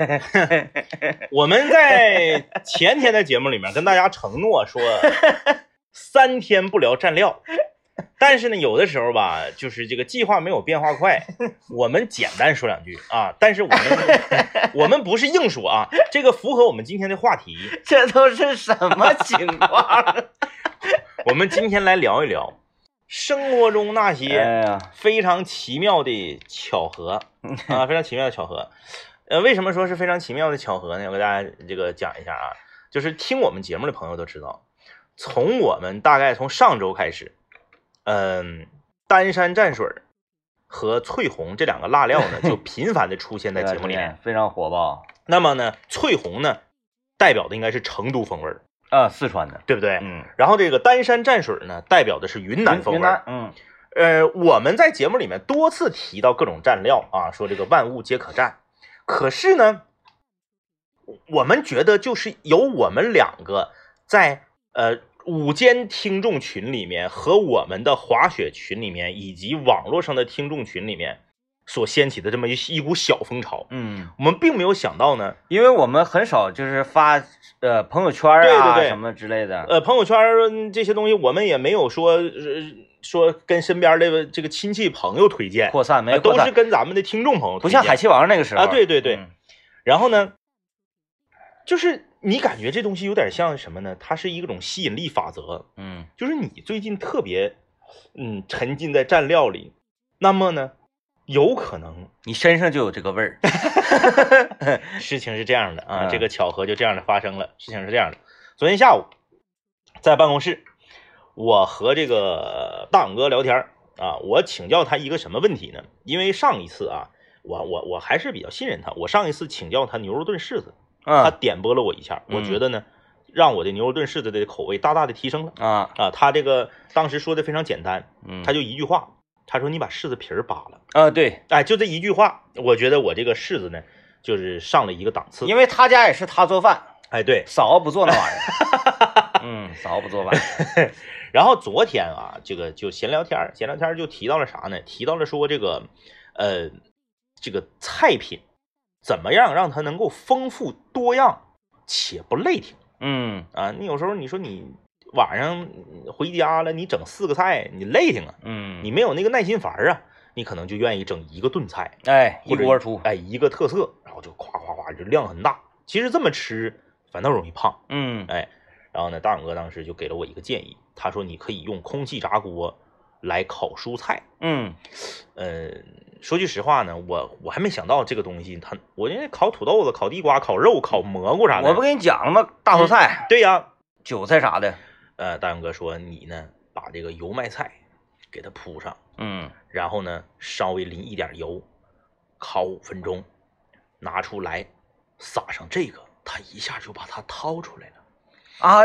我们在前天的节目里面跟大家承诺说，三天不聊蘸料。但是呢，有的时候吧，就是这个计划没有变化快，我们简单说两句啊。但是我们 我们不是硬说啊，这个符合我们今天的话题。这都是什么情况？我们今天来聊一聊生活中那哎些，非常奇妙的巧合啊，非常奇妙的巧合。呃，为什么说是非常奇妙的巧合呢？我给大家这个讲一下啊，就是听我们节目的朋友都知道，从我们大概从上周开始，嗯，丹山蘸水和翠红这两个辣料呢，就 频繁的出现在节目里面。非常火爆那么呢，翠红呢，代表的应该是成都风味儿，啊，四川的，对不对？嗯，然后这个丹山蘸水呢，代表的是云南风味儿云南。，嗯呃，我们在节目里面多次提到各种蘸料啊，说这个万物皆可蘸。可是呢，我们觉得就是有我们两个在呃午间听众群里面和我们的滑雪群里面，以及网络上的听众群里面所掀起的这么一一股小风潮。嗯，我们并没有想到呢，因为我们很少就是发呃朋友圈啊对对对什么之类的，呃，朋友圈这些东西我们也没有说、呃、说跟身边的这个亲戚朋友推荐，扩散没呃都是，跟咱们的听众朋友推荐不像海气王那个时候啊，对对对。嗯然后呢，就是你感觉这东西有点像什么呢？它是一种吸引力法则，嗯就是你最近特别嗯沉浸在蘸料里，那么呢，有可能。你身上就有这个味儿，事情是这样的啊，嗯。这个巧合就这样的发生了。事情是这样的，昨天下午在办公室，我和这个大勇哥聊天儿啊，我请教他一个什么问题呢？因为上一次啊，我我我还是比较信任他，我上一次请教他牛肉炖柿子，他嗯点拨了我一下，我嗯觉得呢，让我的牛肉炖柿子的口味大大的提升了。啊。啊。他这个当时说的非常简单，嗯，他就一句话，他说你把柿子皮儿扒了，啊对，哎，就这一句话，我觉得我这个柿子呢，就是上了一个档次。因为他家也是他做饭，哎，对。嫂子不做那玩意儿，嗯，嫂子不做饭，然后昨天啊，这个就闲聊天儿，闲聊天儿就提到了啥呢？提到了说这个，呃，这个菜品怎么样让它能够丰富多样且不累挺。嗯啊，你有时候你说你晚上回家了，你整四个菜，你累挺啊，嗯，你没有那个耐心烦儿啊，你可能就愿意整一个炖菜，哎一锅出，哎，一个特色，然后就夸夸夸就量很大。其实这么吃反倒容易胖，嗯。哎，然后呢，大勇哥当时就给了我一个建议，他说你可以用空气炸锅来烤蔬菜。嗯。呃，说句实话呢，我我还没想到这个东西，它我因为烤土豆子、烤地瓜、烤肉、烤蘑菇啥的，我不跟你讲了吗？大头菜、对呀，韭菜啥的，呃，大勇哥说你呢，把这个油麦菜给它铺上，嗯。然后呢，稍微淋一点油，烤五分钟，拿出来，撒上这个，他一下就把它掏出来了。啊，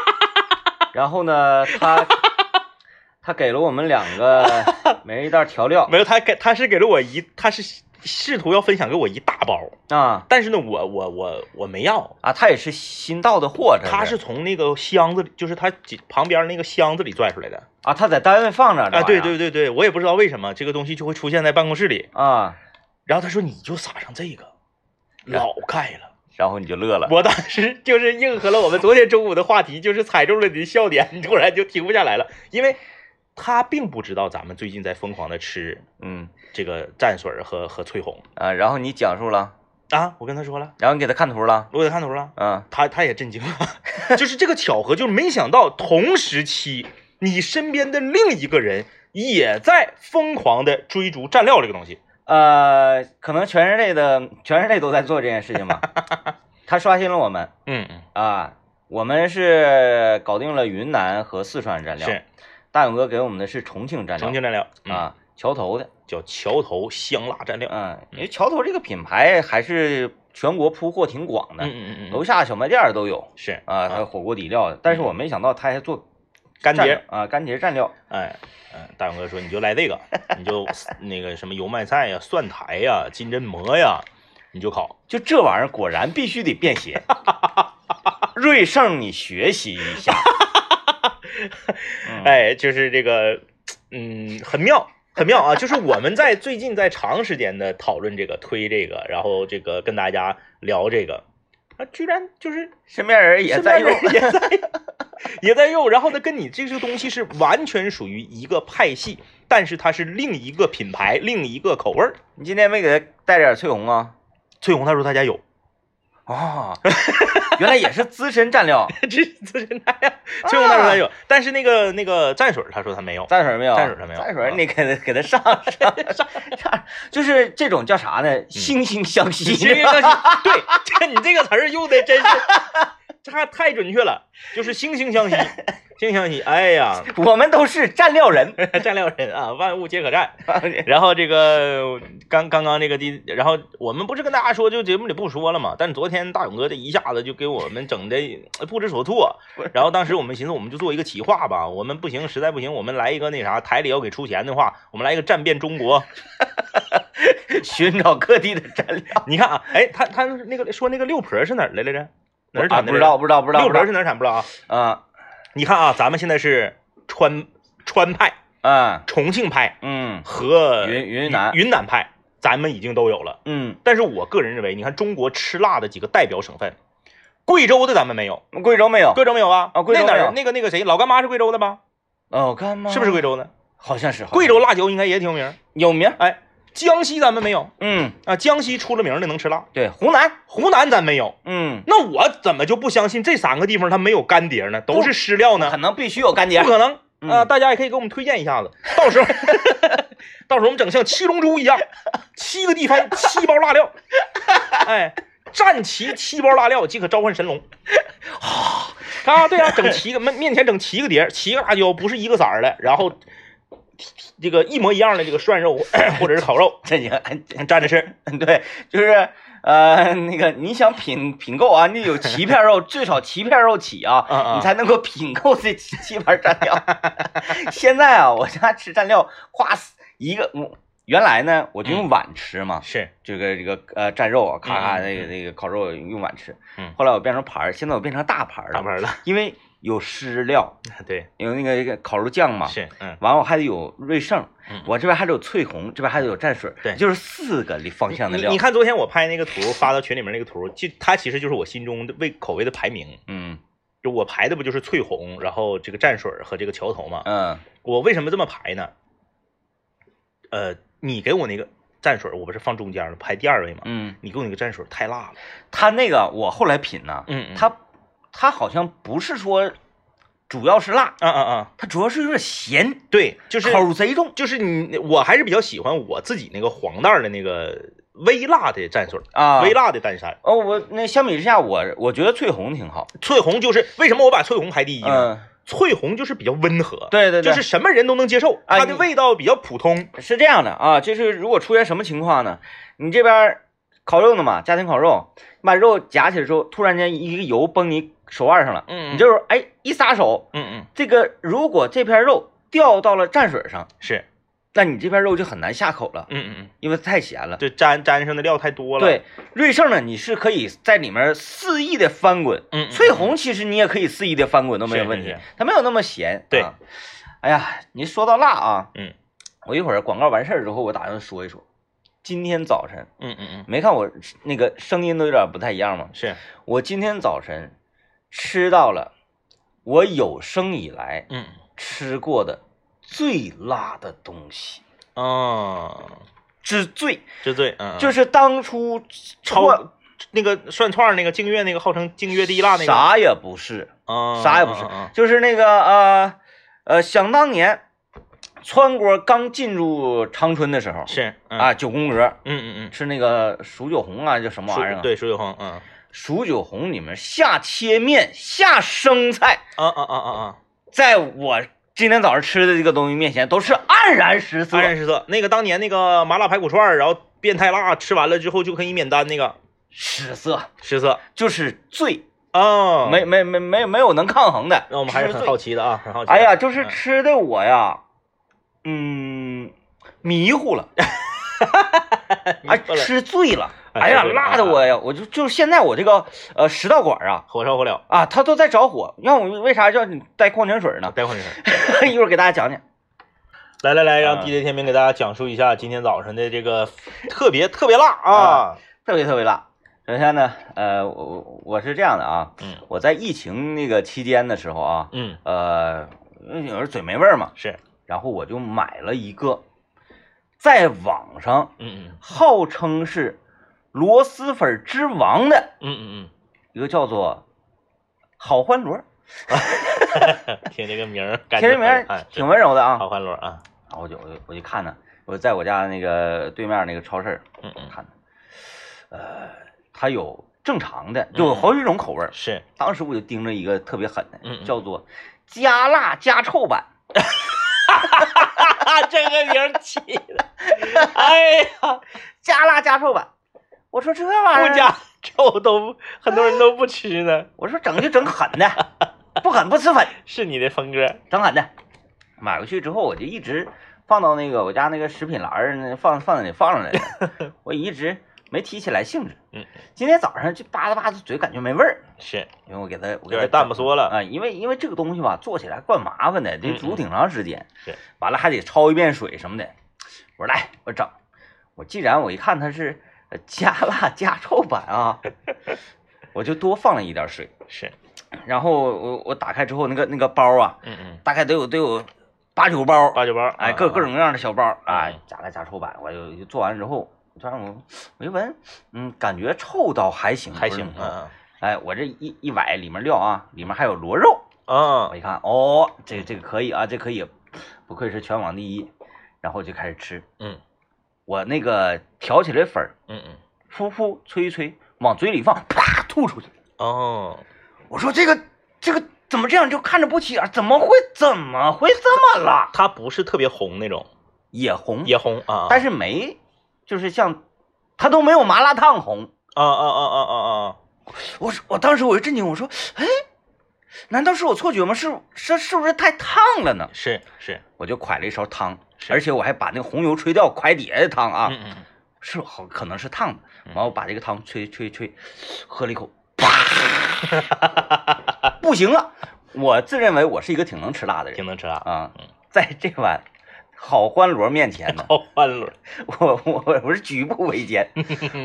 然后呢，他他给了我们两个 每人一袋调料没有，他给他是给了我一，他是试图要分享给我一大包，啊但是呢，我我我我没要，啊，他也是新到的货，他是从那个箱子里，就是他旁边那个箱子里拽出来的。啊，他在单位放着啊，对对对对，我也不知道为什么这个东西就会出现在办公室里。啊，然后他说你就撒上这个，老盖了。然后你就乐了，我当时就是应和了我们昨天中午的话题，就是踩中了你的笑点，你 突然就停不下来了，因为他并不知道咱们最近在疯狂的吃嗯。这个蘸水儿和和翠红。啊，然后你讲述了，啊，我跟他说了，然后你给他看图了，我给他看图了，嗯。他他也震惊了，就是这个巧合，就是没想到同时期你身边的另一个人也在疯狂的追逐蘸料这个东西。呃，可能全人类的全人类都在做这件事情吧，他刷新了我们嗯嗯，啊，我们是搞定了云南和四川蘸料，是大勇哥给我们的是重庆蘸料，重庆蘸料啊，啊，桥头的，叫桥头香辣蘸料。嗯，因为桥头这个品牌还是全国铺货挺广的，嗯嗯嗯楼嗯，下小卖店儿都有是啊，还有火锅底料的，但是我没想到他还做干碟。啊，干碟蘸料，哎，嗯，大勇哥说你就来这个，你就那个什么油麦菜呀、蒜苔呀、金针蘑呀，你就烤。就这玩意儿果然必须得便携。瑞胜，你学习一下。嗯，哎，就是这个，嗯，很妙，很妙啊！就是我们在最近在长时间的讨论这个、推这个，然后这个跟大家聊这个，啊，居然就是身边人也在用，也在也在用，然后呢，跟你这个东西是完全属于一个派系，但是它是另一个品牌、另一个口味儿。你今天没给他带点翠红啊？翠红他说他家有，哦，原来也是资深蘸料，这 这是那样。翠红他说他有，但是那个那个蘸水他说他没有。蘸水没有？蘸水他没有。蘸水你给他给他上上 上上，就是这种叫啥呢？惺惺相惜。惺惺相惜。对，这你这个词儿用的真是，这还太准确了，就是惺惺相惜。惺惺相惜，哎呀，我们都是蘸料人，蘸料人啊，万物皆可蘸。然后这个刚刚刚这个第，然后我们不是跟大家说，就节目里不说了嘛。但昨天大勇哥这一下子就给我们整的不知所措。然后当时我们寻思，我们就做一个企划吧。我们不行，实在不行，我们来一个那啥，台里要给出钱的话，我们来一个战遍中国，寻找各地的蘸料。你看啊，哎，他他那个说那个六婆是哪儿来来着？哪儿产的？不知道不知道不知道。六婆是哪儿产？不知道啊。啊。你看啊，咱们现在是川川派，嗯，重庆派，嗯，和云云南云南派，咱们已经都有了，嗯。但是我个人认为，你看中国吃辣的几个代表省份，贵州的咱们没有，贵州没有，贵州没有啊？啊，贵州哪儿？那个那个谁，老干妈是贵州的吧？老干妈是不是贵州的？好像是。贵州辣椒应该也挺有名，有名。哎。江西咱们没有，嗯啊，江西出了名的能吃辣。对，湖南，湖南咱没有，嗯，那我怎么就不相信这三个地方它没有干碟呢？都是湿料呢？可能必须有干碟，不可能啊！大家也可以给我们推荐一下子，到时候 到时候我们整像七龙珠一样，七个地方 七包辣料，哎，战齐七包辣料即可召唤神龙。啊，对啊，整七个面面前整七个碟，七个辣椒不是一个色儿的，然后。这个一模一样的这个涮肉 或者是烤肉，这你蘸着吃。对，就是呃那个你想品品够啊，你有 七片肉，最少七片肉起啊，你才能够品够这七七盘蘸料。现在啊，我家吃蘸料，夸一个我原来呢我就用碗吃嘛，是这个这个呃蘸肉啊，咔咔那个那个烤肉用碗吃。嗯，后来我变成盘儿，现在我变成大盘儿了，大盘了，因为。有湿料，对，有那个那个烤肉酱嘛，是，嗯，完我还得有瑞盛，嗯，我这边还得有翠红，这边还得有蘸水，对，就是四个方向的料。你看昨天我拍那个图发到群里面那个图，就它其实就是我心中的味口味的排名，嗯，就我排的不就是翠红，然后这个蘸水和这个桥头嘛，嗯，我为什么这么排呢？呃，你给我那个蘸水，我不是放中间了，排第二位嘛，嗯，你给我那个蘸水太辣了，他那个我后来品呢，嗯，他他好像不是说。主要是辣，啊啊啊！它主要是有点咸，对，就是口贼重，就是你，我还是比较喜欢我自己那个黄袋的那个微辣的蘸水啊，微辣的淡山。哦，我那相比之下，我我觉得翠红挺好。翠红就是为什么我把翠红排第一呢？翠红就是比较温和，对对对，就是什么人都能接受，它的味道比较普通。是这样的啊，就是如果出现什么情况呢？你这边烤肉呢嘛，家庭烤肉，你把肉夹起来之后，突然间一个油崩你。手腕上了，嗯，你就是哎一撒手，嗯嗯，这个如果这片肉掉到了蘸水上，是，那你这片肉就很难下口了，嗯嗯嗯，因为太咸了，就沾沾上的料太多了。对，瑞盛呢，你是可以在里面肆意的翻滚，嗯，翠红其实你也可以肆意的翻滚都没有问题，它没有那么咸。对，哎呀，你说到辣啊，嗯，我一会儿广告完事儿之后，我打算说一说，今天早晨，嗯嗯嗯，没看我那个声音都有点不太一样吗？是。我今天早晨。吃到了我有生以来嗯。吃过的最辣的东西啊，之最之最，嗯，就是当初超那个涮串那个净月那个号称净月第一辣那个，啥也不是啊，啥也不是，就是那个呃呃，想当年川锅刚进入长春的时候是啊，九宫格，嗯嗯嗯，吃那个蜀九红啊，叫什么玩意儿？对，蜀九红，嗯。蜀九红里面下切面下生菜，啊啊啊啊啊！在我今天早上吃的这个东西面前，都是黯然失色。黯然失色。那个当年那个麻辣排骨串，然后变态辣，吃完了之后就可以免单那个失色，失色就是醉啊，没没没没没有能抗衡的。那我们还是很好奇的啊，很好奇。哎呀，就是吃的我呀，嗯，迷糊了，哎，吃醉了。哎呀，辣的我呀，我就就是现在我这个呃食道管啊，火烧火燎啊，它都在着火。让我为啥叫你带矿泉水呢？带矿泉水，一会儿给大家讲讲。来来来，让 DJ 天明给大家讲述一下今天早上的这个特别特别辣啊，特别特别辣。首先呢，呃，我我是这样的啊，嗯，我在疫情那个期间的时候啊，嗯，呃，有时候嘴没味儿嘛，是，然后我就买了一个，在网上，嗯嗯号称是螺蛳粉之王的嗯嗯嗯。一个叫做好欢螺，嗯，听这个名儿，听这名儿哎挺温柔的啊，好欢螺啊，然后我就我就我就看呢，我在我家那个对面那个超市嗯嗯，看呢，呃，它有正常的，就有好几种口味儿。是，当时我就盯着一个特别狠的，嗯嗯。叫做加辣加臭版。这个名儿起的，哎呀，加辣加臭版。我说这玩意儿，不加臭都很多人都不吃呢，我说整就整狠的，不狠不吃粉，是你的风格，整狠的。买回去之后，我就一直放到那个我家那个食品栏儿那放放在那里放着来着，我一直没提起来兴致。嗯，今天早上就扒拉扒拉嘴，感觉没味儿，是因为我给他我给它点淡不整说了，啊，因为因为这个东西吧，做起来怪麻烦的，得嗯煮挺长时间。是，完了还得焯一遍水什么的。我说来，我整。我既然我一看它是呃加辣加臭版啊，我就多放了一点水。是，然后我我打开之后，那个那个包啊，嗯嗯，大概得有得有八九包，八九包，哎，啊各各种各样的小包，哎嗯，加辣加臭版。我就就做完之后，这样我我一闻，嗯，感觉臭倒还行，还行啊哎，我这一一崴里面料啊，里面还有螺肉。啊我一看，哦，这这个可以啊，这可以，不愧是全网第一。然后就开始吃，嗯我那个挑起来粉儿，嗯嗯，噗噗吹一吹，往嘴里放，啪吐出去。哦，我说这个这个怎么这样？就看着不起眼，怎么会怎么会这么辣？它不是特别红那种，也红，也红啊，但是是没，就是像它都没有麻辣烫红。啊啊啊啊啊啊，我说我当时我就震惊，我说，哎，难道是我错觉吗？是是是不是太烫了呢？是是，我就蒯了一勺汤，而且我还把那个红油吹掉，蒯底下的汤啊，嗯嗯是好可能是烫的。嗯完，我把这个汤吹吹吹，喝了一口，啪，不行了。我自认为我是一个挺能吃辣的人挺能吃辣，啊嗯，在这碗好欢螺面前呢，好欢螺，我我我是举步维艰。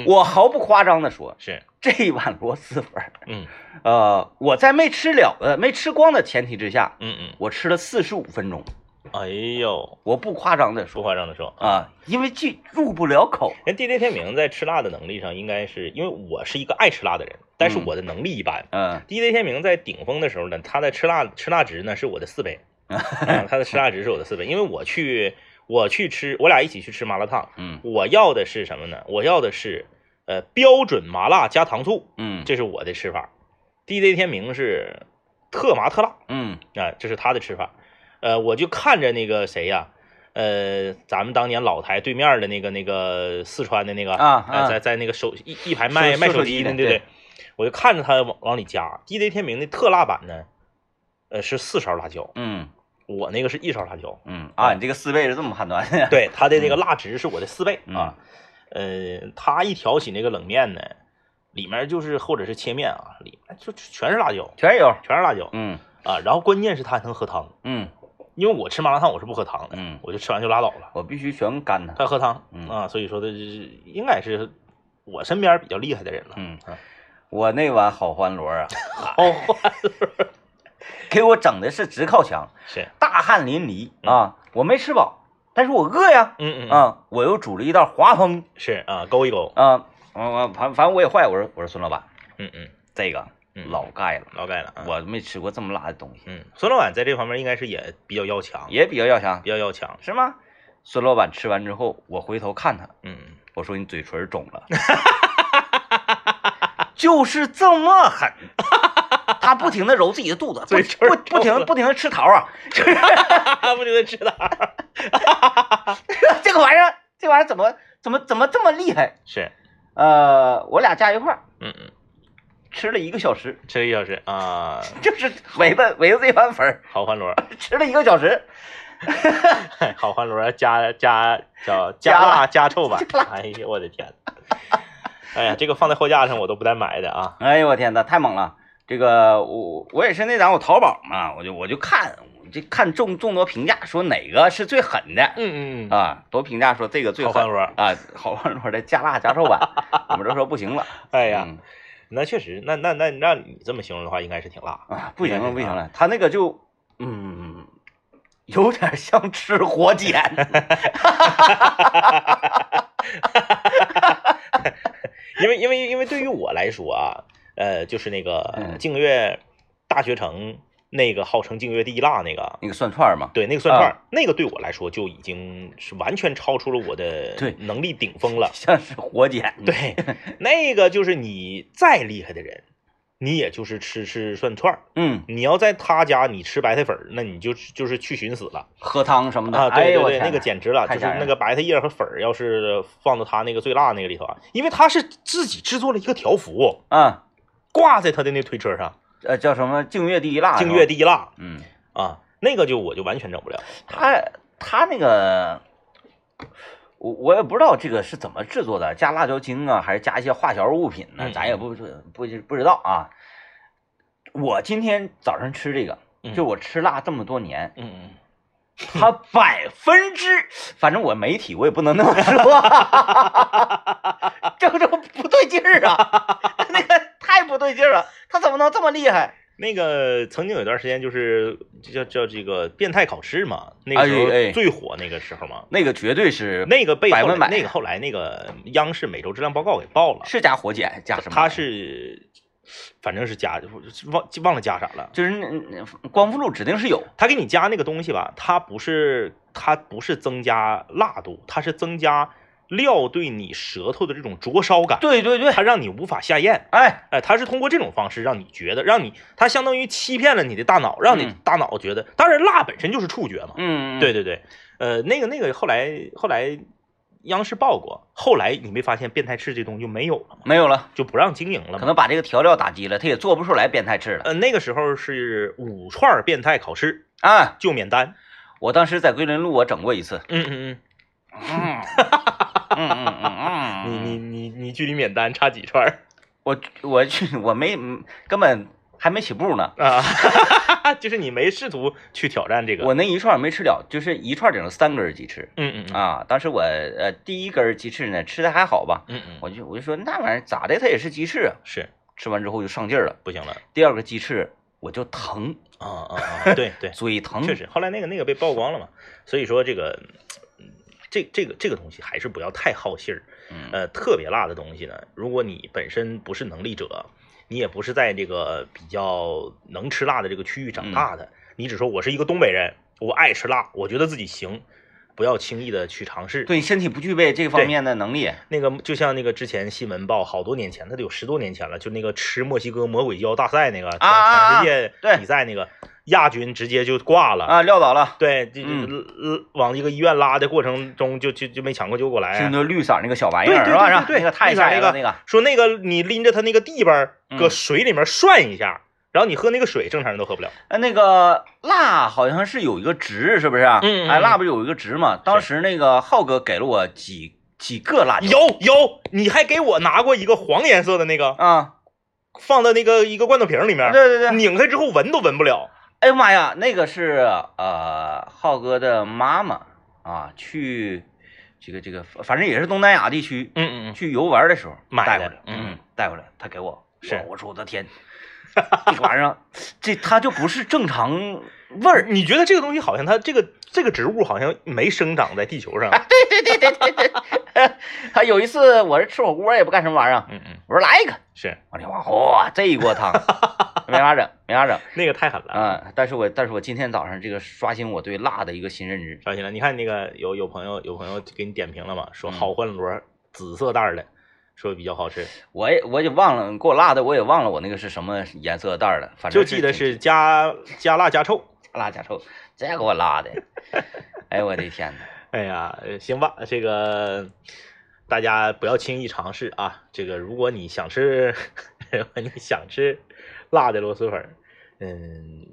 我毫不夸张的说，是，这一碗螺蛳粉儿，嗯呃，我在没吃了的、没吃光的前提之下，嗯嗯，我吃了四十五分钟。哎呦，我不夸张的不说夸张的说，啊，因为这入不了口。人 DJ 天明在吃辣的能力上，应该是因为我是一个爱吃辣的人，但是嗯我的能力一般。嗯 DJ 天明在顶峰的时候呢，他的吃辣吃辣值呢是我的四倍，啊他的吃辣值是我的四倍，因为我去我去吃，我俩一起去吃麻辣烫，嗯我要的是什么呢？我要的是呃标准麻辣加糖醋，嗯这是我的吃法。DJ 天明是特麻特辣嗯啊，这是他的吃法。呃，我就看着那个谁呀，呃，咱们当年老台对面的那个那个四川的那个啊在在那个手一一排卖卖手机的对不对对？我就看着他往往里加。DJ 天明的特辣版呢，呃是四勺辣椒，嗯我那个是一勺辣椒。嗯啊，你这个四倍是这么判断的？对，它的那个辣值是我的四倍嗯啊。呃，他一挑起那个冷面呢，里面就是或者是切面啊，里面就全是辣椒，全有。全是辣椒嗯啊。然后关键是他还能喝汤，嗯因为我吃麻辣烫我是不喝汤的，嗯，我就吃完就拉倒了。我必须全干它。他喝汤嗯啊，所以说的是应该是我身边比较厉害的人了。嗯啊，我那碗好欢螺啊，好欢 给我整的是直靠墙，是，大汗淋漓啊！我没吃饱，但是我饿呀。嗯嗯嗯，啊，我又煮了一道华丰是啊，勾一勾，啊，我我反反正我也坏，我说我说孙老板，嗯嗯，这个嗯老盖了，老盖了啊。我没吃过这么辣的东西，嗯，孙老板在这方面应该是也比较要强，也比较要强，比较要强。是吗？孙老板吃完之后，我回头看他，嗯，我说你嘴唇肿了，就是这么狠。他不停的揉自己的肚子，不不不停不停的吃桃啊，不停的吃桃。这个玩意儿，这玩意儿怎么怎么怎么这么厉害？是，呃，我俩加一块儿。嗯嗯，吃了一个小时，吃了一小时啊，就是围着围着这碗粉儿。好欢螺，吃了一个小时。好欢螺加加叫加加辣。辣加臭吧。哎呀我的天，哎呀这个放在货架上我都不带买的啊，哎呦我天呐，太猛了！这个我我也是那档我淘宝嘛，我就我就看，就看众众多评价说哪个是最狠的嗯嗯嗯，啊？都评价说这个最狠好饭桌。啊，好饭桌的加辣加臭版，我们都说不行了。哎呀，嗯那确实，那那那那你这么形容的话，应该是挺辣。啊，不行了，不行啊了，他那个就嗯，有点像吃火 碱。因为因为因为对于我来说啊，呃，就是那个嗯净月大学城那个号称净月第一辣那个，那个涮串嘛，对，那个涮串儿，那个对我来说就已经是完全超出了我的对能力顶峰了。像是火碱。对，那个就是你再厉害的人，你也就是吃吃涮串儿。嗯，你要在他家你吃白菜粉儿，那你就就是去寻死了喝汤什么的。啊！对对对，那个简直了，就是那个白菜叶和粉儿，要是放到他那个最辣那个里头啊，因为他是自己制作了一个条幅，嗯，挂在他的那推车上，呃，叫什么净月第一辣？净月第一辣嗯，啊，那个就我就完全整不了。他他那个，我我也不知道这个是怎么制作的，加辣椒精啊，还是加一些化学物品呢？嗯咱也不不不知道啊。我今天早上吃这个，嗯就我吃辣这么多年，嗯嗯，它百分之，反正我媒体我也不能那么说，这这不对劲儿啊，那个太不对劲儿了，他怎么能这么厉害？那个曾经有一段时间就是叫叫这个变态考试嘛，那个时候最火那个时候嘛，那个绝对是那个被后来百分百那个后来那个央视每周质量报告给爆了，是加火碱加什么？他是反正是加忘忘了加啥了。就是那那光复路指定是有，他给你加那个东西吧，它不是它不是增加辣度，它是增加料对你舌头的这种灼烧感，对对对，它让你无法下咽。哎，哎，它是通过这种方式让你觉得，让你它相当于欺骗了你的大脑，让你嗯大脑觉得，当然辣本身就是触觉嘛。嗯，对对对，呃，那个那个后来后来央视报过，后来你没发现变态翅这东西就没有了吗？没有了，就不让经营了？可能把这个调料打击了，他也做不出来变态翅了呃，那个时候是五串变态烤翅啊！就免单。我当时在桂林路我整过一次，嗯嗯嗯嗯 嗯嗯嗯，嗯，你你你你距离免单差几串儿我我去我没根本还没起步呢，啊？就是你没试图去挑战这个。我那一串没吃了，就是一串顶了三根鸡翅嗯嗯嗯啊。当时我呃第一根鸡翅呢吃的还好吧，嗯嗯，我就我就说那玩意儿咋的，它也是鸡翅啊。是吃完之后就上劲儿了，不行了。第二个鸡翅我就疼，啊啊啊！对对，嘴疼，确实，后来那个那个被曝光了嘛，所以说这个，嗯这这个这个东西还是不要太好信儿。嗯呃，特别辣的东西呢，如果你本身不是能力者，你也不是在这个比较能吃辣的这个区域长大的，你只说我是一个东北人，我爱吃辣，我觉得自己行，不要轻易的去尝试。对身体不具备这方面的能力，那个就像那个之前新闻报好多年前，那得有十多年前了，就那个吃墨西哥魔鬼椒大赛那个全啊啊全世界比赛那个亚军直接就挂了。啊，撂倒了，对，就就往一个医院拉的过程中就，就就没抢过救过来。是那绿色那个小玩意儿，对对是吧？是吧对对对那个太绿色那个吓人了，那个说那个你拎着他那个地板儿搁嗯水里面涮一下，然后你喝那个水，正常人都喝不了。哎，那个辣好像是有一个值，是不是？嗯嗯哎，嗯辣不是有一个值吗？当时那个浩哥给了我几几个辣椒，有有，你还给我拿过一个黄颜色的那个，啊，放到那个一个罐头瓶里面，对对对，拧开之后闻都闻不了。哎呀妈呀，那个是呃浩哥的妈妈啊，去这个这个，反正也是东南亚地区嗯嗯嗯，去游玩的时候买的带回来，嗯嗯，带回来，他给我，是我我说我的天，这玩意儿，这它就不是正常味儿，你觉得这个东西好像它这个这个植物好像没生长在地球上？对对对对对对，他有一次我是吃火锅也不干什么玩意儿，嗯嗯，我说来一个，是我这哇嚯，这一锅汤 没法整，没法整那个太狠了。嗯！但是我但是我今天早上这个刷新我对辣的一个新认知，刷新了，你看那个有有朋友有朋友给你点评了嘛，说嗯好欢螺紫色袋的，说比较好吃，我也我也忘了给我辣的，我也忘了我那个是什么颜色袋儿了，反正就记得是加加辣加臭。辣加臭，这给我辣的，哎呦我的天呐，哎呀，呃行吧，这个大家不要轻易尝试啊。这个如果你想吃，如果你想吃辣的螺蛳粉，嗯，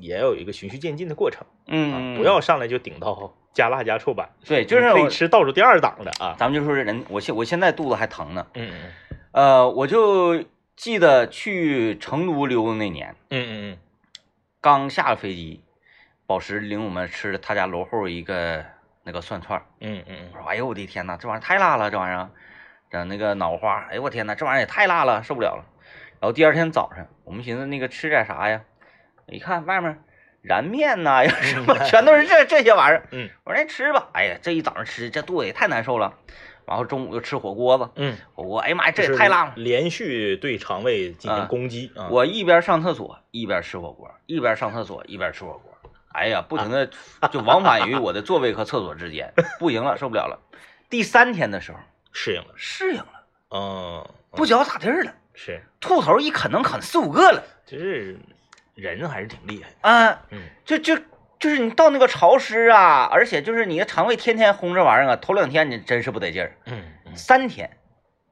也要有一个循序渐进的过程啊，嗯，不要上来就顶到加辣加臭版，对，就是你可以吃倒数第二档的啊。咱们就说人，我现我现在肚子还疼呢，嗯嗯呃，我就记得去成都溜达那年。嗯嗯刚下了飞机，宝石领我们吃他家楼后一个那个蒜串儿，嗯嗯我说哎呦我的天呐，这玩意儿太辣了，这玩意儿，整那个脑花，哎呦我天呐，这玩意儿也太辣了，受不了了。然后第二天早上，我们寻思那个吃点啥呀？一看外面燃面呐，有什么全都是这这些玩意儿。嗯我说那吃吧，哎呀，这一早上吃这肚子也太难受了。然后中午又吃火锅子，嗯，火锅，哎呀妈呀，这也太辣了。连续对肠胃进行攻击啊！我一边上厕所一边吃火锅，一边上厕所一边吃火锅。哎呀，不停的就往返于我的座位和厕所之间，不行了，受不了了。第三天的时候适应了，适应了，嗯，不嚼咋地儿了，是，兔头一啃能啃四五个了。就是人还是挺厉害，啊，嗯就就就是你到那个潮湿啊，而且就是你的肠胃天天轰这玩意儿啊，头两天你真是不得劲儿，嗯嗯三天，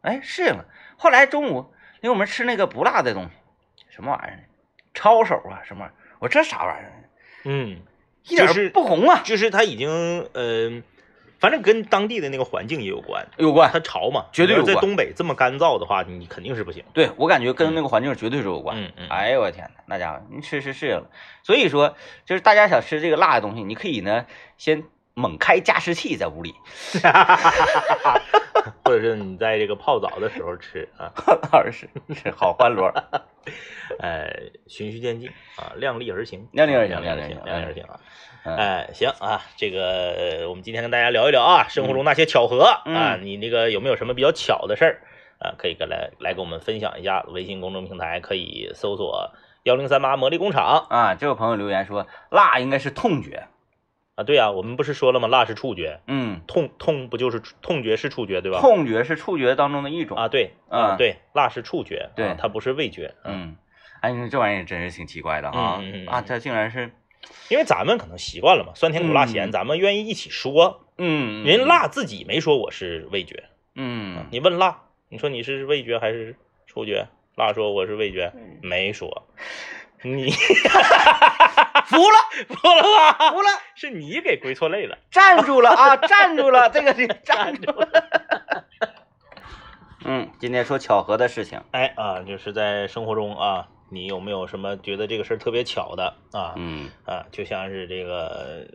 哎适应了。后来中午领我们吃那个不辣的东西，什么玩意儿呢？抄手啊，什么玩意儿？我这啥玩意儿？嗯，一点儿不红啊，就是他已经呃，反正跟当地的那个环境也有关，有关。它潮嘛，绝对有关在东北这么干燥的话，你肯定是不行。对我感觉跟那个环境绝对是有关。嗯嗯，哎呦我天哪，那家伙你吃吃适应了。所以说，就是大家想吃这个辣的东西，你可以呢先猛开加湿器在屋里 或者是你在这个泡澡的时候吃啊，二是是好欢乐。呃，循序渐进啊，量力而行量力而行，量力而行量力而行啊。嗯哎，行啊，这个我们今天跟大家聊一聊啊，生活中那些巧合啊，嗯你那个有没有什么比较巧的事儿啊？可以跟来来跟我们分享一下。微信公众平台可以搜索幺零三八魔力工厂啊，这位朋友留言说，辣应该是痛觉。啊。对啊、我们不是说了吗？辣是触觉，嗯，痛痛不就是痛觉是触觉对吧？痛觉是触觉当中的一种。啊，对嗯啊，对，辣是触觉，对啊它不是味觉，嗯，哎，你说这玩意儿真是挺奇怪的哈啊，它竟然是，因为咱们可能习惯了嘛，酸甜苦辣咸，嗯咱们愿意一起说。嗯，人辣自己没说我是味觉，嗯，你问辣，你说你是味觉还是触觉？辣说我是味觉，嗯没说。你服了，服了吧？服了，是你给归错类了。站住了啊，站住了，这个是 站住了。嗯，今天说巧合的事情。哎啊，就是在生活中啊，你有没有什么觉得这个事儿特别巧的啊？嗯啊，就像是这个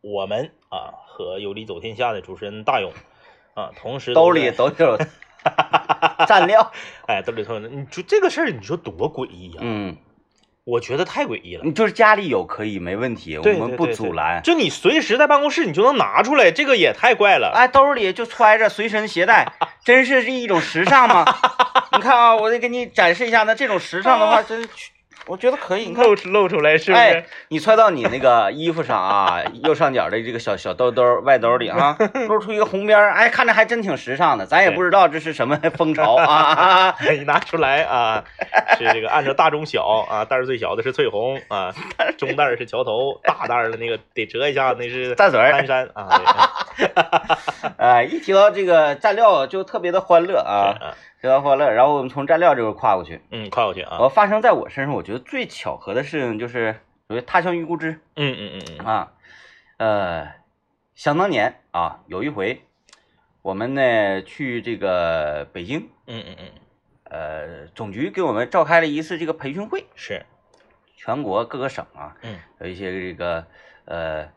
我们啊和有理走天下的主持人大勇啊，同时兜里都都有 蘸料。哎兜里头，你说这个事儿，你说多诡异呀、嗯，我觉得太诡异了。你就是家里有可以没问题，我们不阻拦。就你随时在办公室，你就能拿出来，这个也太怪了。哎，兜里就揣着随身携带，真是是一种时尚吗？你看啊，我得给你展示一下，那这种时尚的话，真我觉得可以。你看，露出露出来是不是？哎，你揣到你那个衣服上啊，右上角的这个小小兜兜外兜里啊，露出一个红边儿，哎，看着还真挺时尚的。咱也不知道这是什么 风潮啊。你拿出来啊，是这个按照大中小啊，袋儿最小的是翠红啊，中袋儿是桥头，大袋儿的那个得折一下，那是淡水儿丹山啊。呃，一提到这个蘸料就特别的欢乐啊，啊，特别欢乐。然后我们从蘸料这块跨过去，嗯，跨过去啊，我发生在我身上，我觉得最巧合的事情就是所谓他乡遇故知。嗯嗯嗯嗯啊，呃，想当年啊，有一回我们呢去这个北京，嗯嗯嗯，呃，总局给我们召开了一次这个培训会，是，全国各个省啊，嗯，有一些这个呃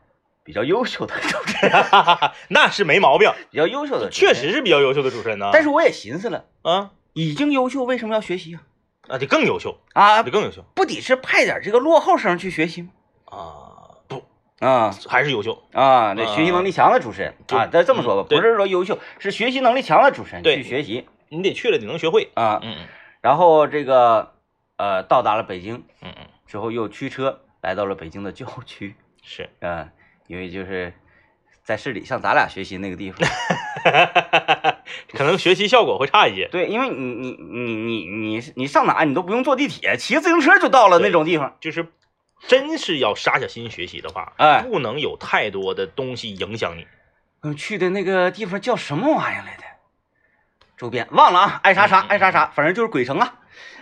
比较优秀的主持人，那是没毛病，比较优秀的确，实是比较优秀的主持人呢。但是我也寻思了，啊已经优秀，为什么要学习啊？啊，得更优秀，啊得，更优秀不得是派点这个落后生去学习吗？啊，不啊还是优秀，啊，对，啊学习能力强的主持人啊，咱这么说吧不是说优秀，是学习能力强的主持人对去学习你得去了，你能学会。啊。嗯嗯然后这个呃到达了北京嗯嗯，之后，又驱车来到了北京的郊区，是，嗯、因为就是在市里像咱俩学习那个地方，可能学习效果会差一些。对，因为你你你你你你上哪你都不用坐地铁，骑自行车就到了那种地方。就是真是要杀下心学习的话，哎不能有太多的东西影响你。嗯，去的那个地方叫什么玩意儿来的？周边忘了啊，爱啥啥爱啥啥，反正就是鬼城啊。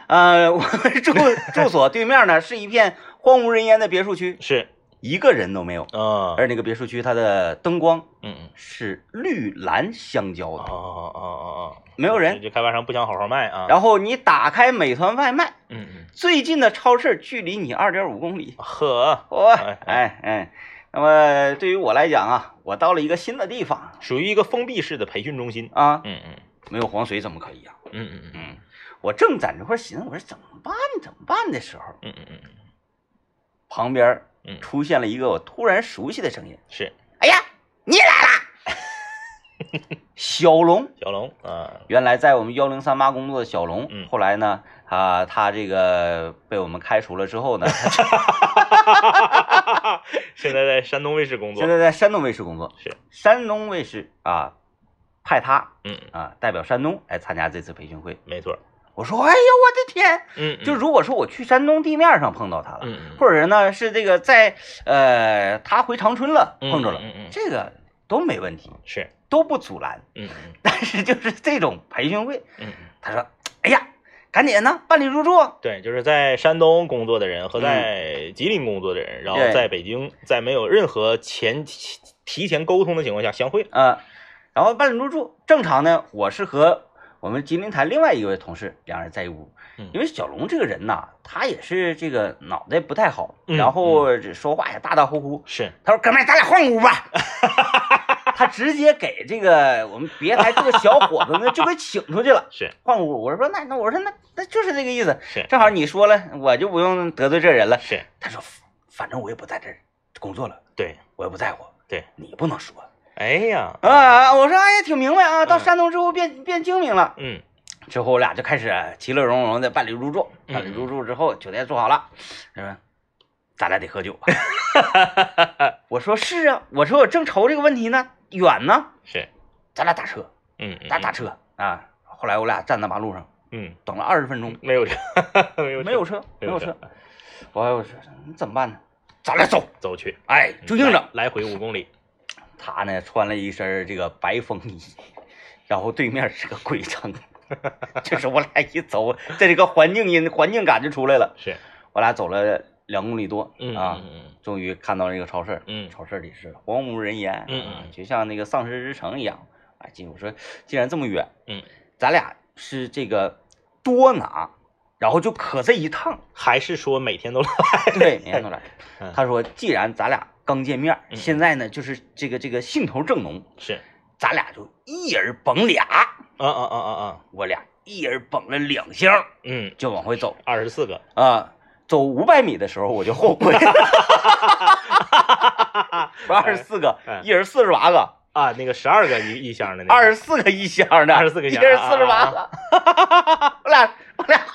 呃，我们 住住所对面呢是一片荒无人烟的别墅区，是，一个人都没有。嗯而那个别墅区它的灯光嗯嗯，是绿蓝相交的，哦哦哦哦哦，没有人。这开发商不想好好卖啊。然后你打开美团外卖，嗯嗯，最近的超市距离你二点五公里。呵，我哎哎哎，那么对于我来讲啊，我到了一个新的地方属于一个封闭式的培训中心。啊，嗯嗯没有黄水怎么可以呀、嗯嗯嗯嗯，我正在这块寻思，我说怎么办怎么办的时候，嗯嗯嗯嗯，旁边嗯出现了一个我突然熟悉的声音。是哎呀，你来了！小龙，小龙啊，原来在我们幺零三八工作的小龙，嗯后来呢，啊，他这个被我们开除了之后呢，现在在山东卫视工作现。在在山东卫视工作，是山东卫视啊，派他嗯，啊代表山东来参加这次培训会。没错。我说，哎呦，我的天！嗯，就如果说我去山东地面上碰到他了，嗯嗯，或者呢是这个在呃他回长春了嗯碰着了，嗯这个都没问题，是，都不阻拦。嗯嗯 但是就是这种培训会，嗯嗯，他说，哎呀，赶紧呢办理入住。对，就是在山东工作的人和在吉林工作的人，然后在北京，在没有任何前提提前沟通的情况下相会嗯。呃，然后办理入住，正常呢，我是和我们吉林台另外一位同事两人在一屋，嗯因为小龙这个人呐，他也是这个脑袋不太好，嗯然后这说话也大大呼呼。是，他说：“哥们儿，咱俩换屋吧。”他直接给这个我们别台这个小伙子呢就给请出去了，是换屋。我说：“那那我说那那就是这个意思，是正好你说了，我就不用得罪这人了。是，”他说：“反正我也不在这儿工作了，对，我也不在乎，对你不能说。”哎呀，啊，我说哎呀，挺明白啊，到嗯山东之后变变精明了。嗯之后我俩就开始其乐融融的办理入住，嗯办理入住之后，酒店做好了，他说咱俩得喝酒啊。我说是啊，我说我正愁这个问题呢，远呢，是，咱俩打车，嗯嗯，咱打车啊。后来我俩站在马路上嗯，等了二十分钟，没有车，没有没有车，没没有有车。我我说你怎么办呢？咱俩走，走去，哎，就硬着。来来回五公里，他呢穿了一身这个白风衣，然后对面是个鬼城，就是我俩一走，在这个环境音环境感就出来了。是，我俩走了两公里多嗯啊，终于看到那个超市，嗯超市里是荒无人烟，嗯啊嗯就像那个丧尸之城一样。啊，进我说既然这么远，嗯，咱俩是这个多拿，然后就可这一趟，还是说每天都来？对，每天都来 嗯。他说，既然咱俩刚见面，嗯现在呢就是这个这个兴头正浓，是，咱俩就一人捧俩，啊啊啊啊啊，我俩一人捧了两箱，嗯，就往回走。二十四个，啊。走五百米的时候我就后悔，不二十四个哎，一人四十八个，啊，那个十二个一一箱的那个，二十四个一箱的，二十四个一箱一人四十八个。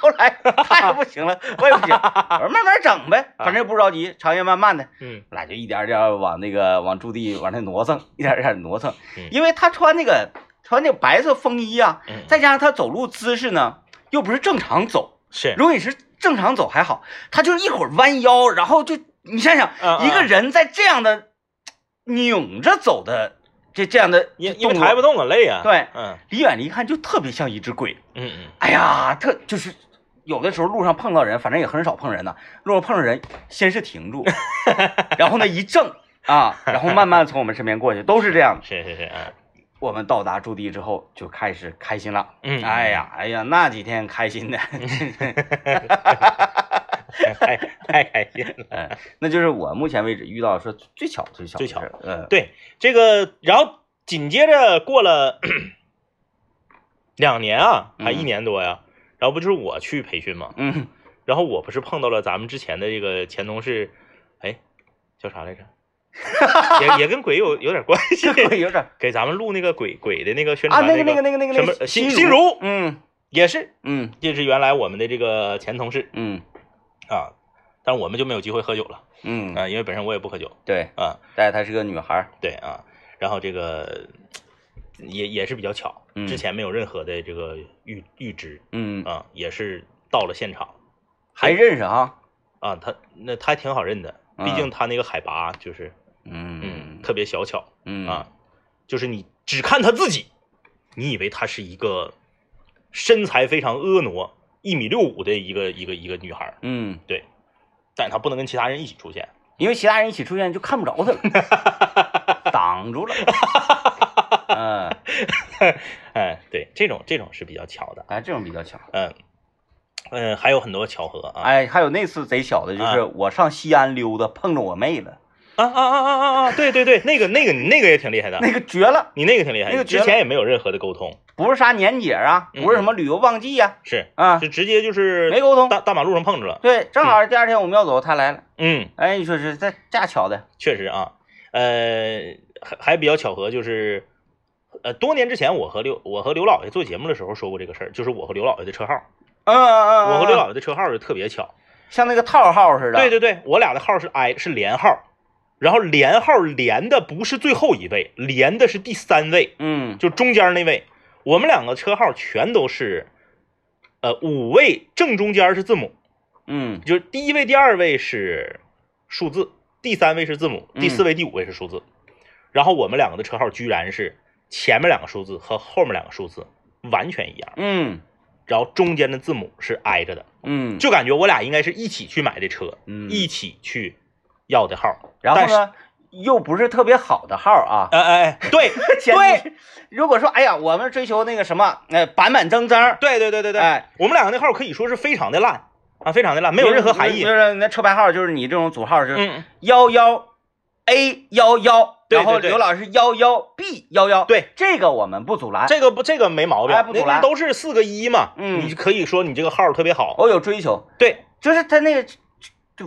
后来他也不行了，我也不行，我说慢慢整呗，反正也不着急，长夜漫漫的。嗯我俩就一点点往那个往驻地往那挪蹭，一点点挪蹭嗯，因为他穿那个穿那个白色风衣啊，嗯，再加上他走路姿势呢又不是正常走，是，如果你是正常走还好，他就是一会儿弯腰，然后就你想想，一个人在这样的拧着走的这这样的因因为动作抬不动啊，累啊，对嗯离远了一看就特别像一只鬼。嗯嗯，哎呀，特就是有的时候路上碰到人，反正也很少碰人呢。路上碰上人，先是停住，然后呢一正啊，然后慢慢从我们身边过去，都是这样的。是是是，啊我们到达驻地之后就开始开心了。嗯，哎呀，哎呀，那几天开心的，太太开心了。嗯，那就是我目前为止遇到说最巧最巧最巧嗯，对这个，然后紧接着过了两年啊，还一嗯年多呀，然后不就是我去培训吗，嗯，然后我不是碰到了咱们之前的这个前同事，哎，叫啥来着？也也跟鬼有有点关系，这个有点。给咱们录那个鬼鬼的那个宣啊，传，那个那那个那个那个什么那个心心心如。嗯。也是，嗯。这是原来我们的这个前同事嗯。啊，但是我们就没有机会喝酒了嗯，啊，因为本身我也不喝酒对，啊，但是她是个女孩，对啊，然后这个也也是比较巧，嗯。之前没有任何的这个预预知嗯，啊，也是到了现场。还认识哈，啊，他那他还挺好认的，毕竟他那个海拔就是嗯。嗯特别小巧嗯。啊，就是你只看他自己，你以为她是一个身材非常婀娜一米六五的一个一个一个女孩，嗯，对，但她不能跟其他人一起出现，因为其他人一起出现就看不着她了，挡住了。嗯，哎，对，这种这种是比较巧的，哎，这种比较巧。嗯，嗯，还有很多巧合啊。哎，还有那次贼巧的，就是我上西安溜达，碰着我妹了。啊啊啊啊啊啊！对对对，那个那个你那个也挺厉害的，那个绝了，你那个挺厉害，那个之前也没有任何的沟通，不是啥年节啊，不是什么旅游旺季呀，是啊，就直接就是没沟通，大大马路上碰着了。对，正好第二天我们要走，他来了。嗯，哎，你说是这这巧的，确实啊，呃，还还比较巧合，就是呃，多年之前我和刘我和刘老爷做节目的时候说过这个事儿，就是我和刘老爷的车号，嗯嗯嗯，我和刘老爷的车号就特别巧，像那个套号似的。对对对，我俩的号是 I 是连号。然后连号连的不是最后一位，连的是第三位，嗯，就中间那位。我们两个车号全都是，呃，五位正中间是字母，嗯，就是第一位、第二位是数字，第三位是字母，第四位、第五位是数字。然后我们两个的车号居然是前面两个数字和后面两个数字完全一样，嗯，然后中间的字母是挨着的，嗯，就感觉我俩应该是一起去买的车，嗯，一起去。要的号，然后呢，又不是特别好的号啊！哎哎哎，对 对，如果说哎呀，我们追求那个什么，呃，板板正正，对对对对对，哎，我们两个那号可以说是非常的烂啊，非常的烂，没有任何含义。就是那车牌号，就是你这种组号是嗯幺幺 A 幺幺，然后刘老师幺幺 B 幺幺，对，这个我们不阻拦，这个不这个没毛病，不阻拦，都是四个一嘛，嗯，你可以说你这个号特别好，我有追求，对，就是他那个就。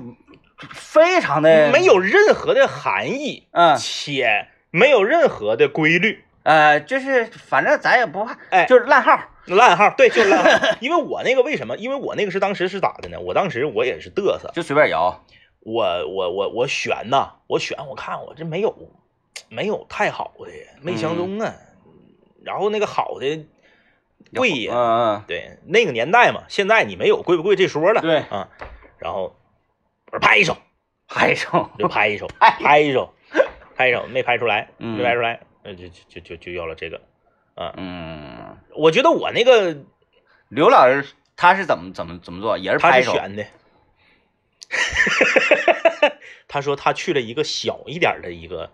非常的没有任何的含义，嗯，且没有任何的规律，呃，就是反正咱也不怕，哎，就是烂号，烂号，对，就是烂号。因为我那个为什么？因为我那个是当时是咋的呢？我当时我也是嘚瑟，就随便摇，我我我我选呐，我选，我看我这没有没有太好的，没相中啊，然后那个好的贵呀，对，那个年代嘛，现在你没有贵不贵这说了，对。啊，然后。我说拍一首，拍一首就拍一首，拍一首，拍一首，没拍出来，没拍出来，那就就就就要了这个，啊，嗯，我觉得我那个刘老师他是怎么怎么怎么做，也是拍手。选的，他说他去了一个小一点的一个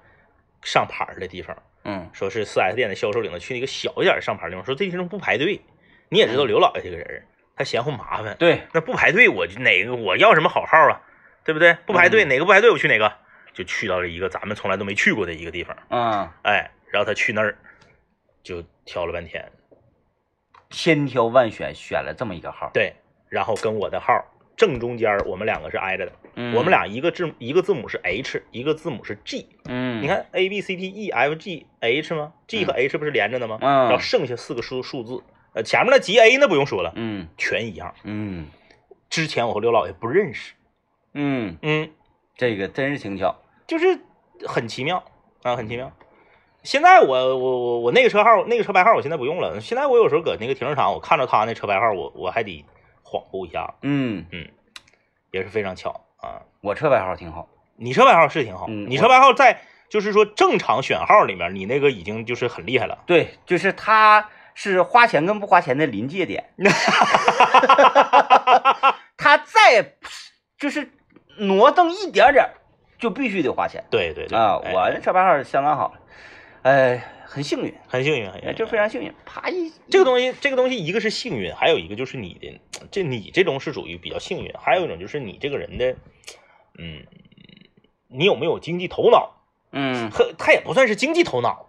上牌的地方，嗯，说是四 S 店的销售领导去那个小一点上牌地方，说这地方不排队，你也知道刘老爷这个人，他嫌乎麻烦，对，那不排队我就哪个我要什么好号啊？对不对？不排队，哪个不排队我去哪个，就去到了一个咱们从来都没去过的一个地方。嗯，哎，然后他去那儿，就挑了半天，千挑万选选了这么一个号。对，然后跟我的号正中间，我们两个是挨着的。嗯，我们俩一个字一个字母是 H，一个字母是 G。嗯，你看 A B C D E F G H 吗？G 和 H 不是连着的吗？嗯，然后剩下四个数数字，呃，前面的 G A 那不用说了，嗯，全一样。嗯，之前我和刘老爷不认识。嗯嗯。这个真是挺巧，就是很奇妙啊，很奇妙。现在我我我我那个车号那个车牌号我现在不用了。现在我有时候搁那个停车场，我看着他那车牌号，我我还得恍惚一下。嗯嗯，也是非常巧啊。我车牌号挺好，你车牌号是挺好，你车牌号在就是说正常选号里面，你那个已经就是很厉害了。对，就是他是花钱跟不花钱的临界点。他再就是。挪动一点点就必须得花钱。对对对啊，我这车牌号相当好，哎，很幸运，很幸运，很幸运，就非常幸运。啪一，这个东西，这个东西，一个是幸运，还有一个就是你的，这你这种是属于比较幸运，还有一种就是你这个人的，嗯，你有没有经济头脑？嗯，和他也不算是经济头脑。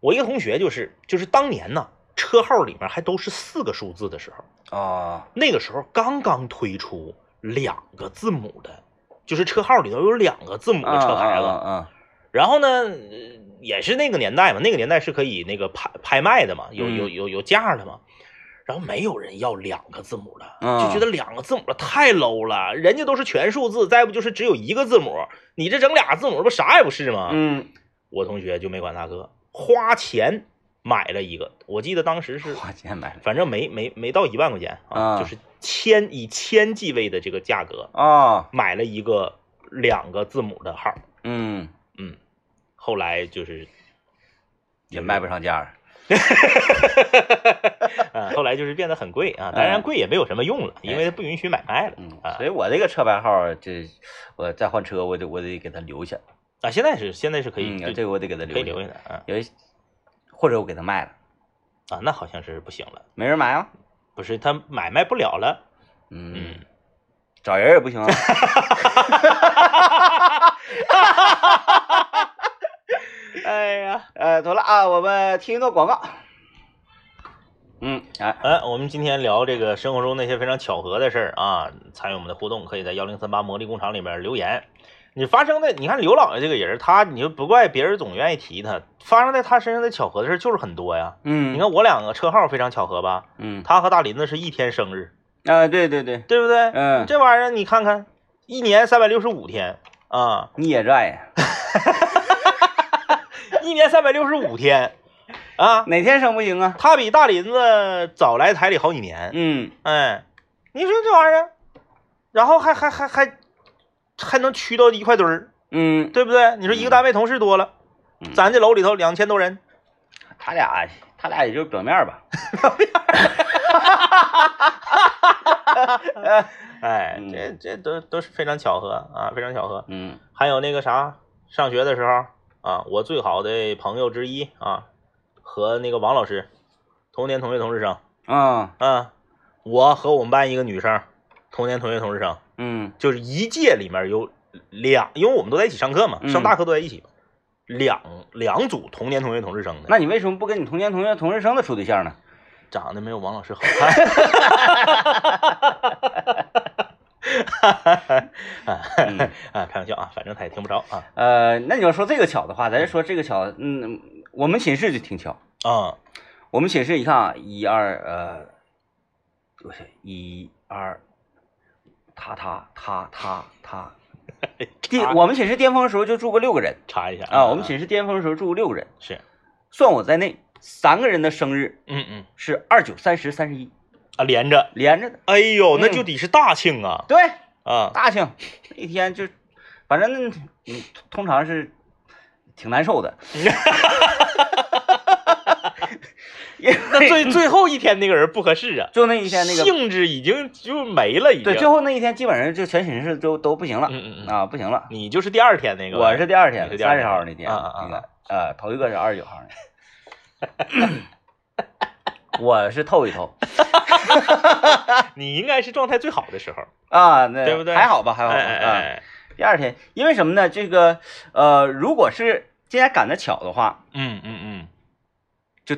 我一个同学就是，就是当年呢，车号里面还都是四个数字的时候啊，那个时候刚刚推出两个字母的。就是车号里头有两个字母的车牌子，嗯，然后呢，也是那个年代嘛，那个年代是可以那个拍拍卖的嘛，有有有有价的嘛，然后没有人要两个字母的，就觉得两个字母太 low 了，人家都是全数字，再不就是只有一个字母，你这整俩字母不啥也不是吗？嗯，我同学就没管大哥，花钱买了一个，我记得当时是花钱买，反正没没没到一万块钱啊，就是。千以千计位的这个价格啊，买了一个两个字母的号，嗯。嗯，后来就是也卖不上价，嗯，后来就是变得很贵啊，当然贵也没有什么用了，因为它不允许买卖了，嗯，所以我这个车牌号，这我再换车，我得我得给他留下啊，现在是现在是可以，这个我得给他可以留下的啊，有或者我给他卖了啊，那好像是不行了，没人买啊。不是他买卖不了了，嗯，找人也不行啊。哎呀，呃，走了啊，我们听一段广告。嗯，哎，哎，我们今天聊这个生活中那些非常巧合的事儿啊，参与我们的互动，可以在幺零三八魔力工厂里面留言。你发生的，你看刘老爷这个人，他你就不怪别人总愿意提他，发生在他身上的巧合的事就是很多呀。嗯，你看我两个车号非常巧合吧？嗯，他和大林子是一天生日啊，对对对，对不对？嗯，这玩意儿你看看，一年三百六十五天啊，你也在呀？一年三百六十五天。啊，哪天生不行啊？他比大林子早来台里好几年。嗯，哎，你说这玩意儿，然后还还还还还能屈到一块堆儿，嗯，对不对？你说一个单位同事多了，咱这楼里头两千多人，他俩他俩也就是表面吧。表面哎，这这都都是非常巧合啊，非常巧合。嗯，还有那个啥，上学的时候啊，我最好的朋友之一啊。和那个王老师同年同月同日生，啊啊，我和我们班一个女生同年同月同日生，嗯，就是一届里面有两，因为我们都在一起上课嘛，上大课都在一起嘛，两两组同年同月同日生的。那你为什么不跟你同年同月同日生的处对象呢？长得没有王老师好看。啊，开玩笑啊，反正他也听不着啊。呃，那你要说这个巧的话，咱就说这个巧，嗯，我们寝室就挺巧啊。我们寝室，你看啊，一二呃，不是一二，他他他他他，巅 我们寝室巅峰的时候就住过六个人，查一下啊。我们寝室巅峰的时候住过六个人，是，算我在内，三个人的生日，嗯嗯，是二九三十三十一啊，连着连着的。哎呦，那就得是大庆啊。对。啊，大庆那天就，反正嗯，通常是挺难受的。那最最后一天那个人不合适啊，就那一天那个性质已经就没了，已经。对，最后那一天基本上就全寝室都都不行了。嗯嗯嗯啊，不行了。你就是第二天那个。我是第二天，三十号那天。啊啊啊！头一个是二十九号那。我是透一透。你应该是状态最好的时候啊，对不对？还好吧，还好吧。啊。第二天，因为什么呢？这个呃，如果是今天赶得巧的话，嗯嗯嗯，就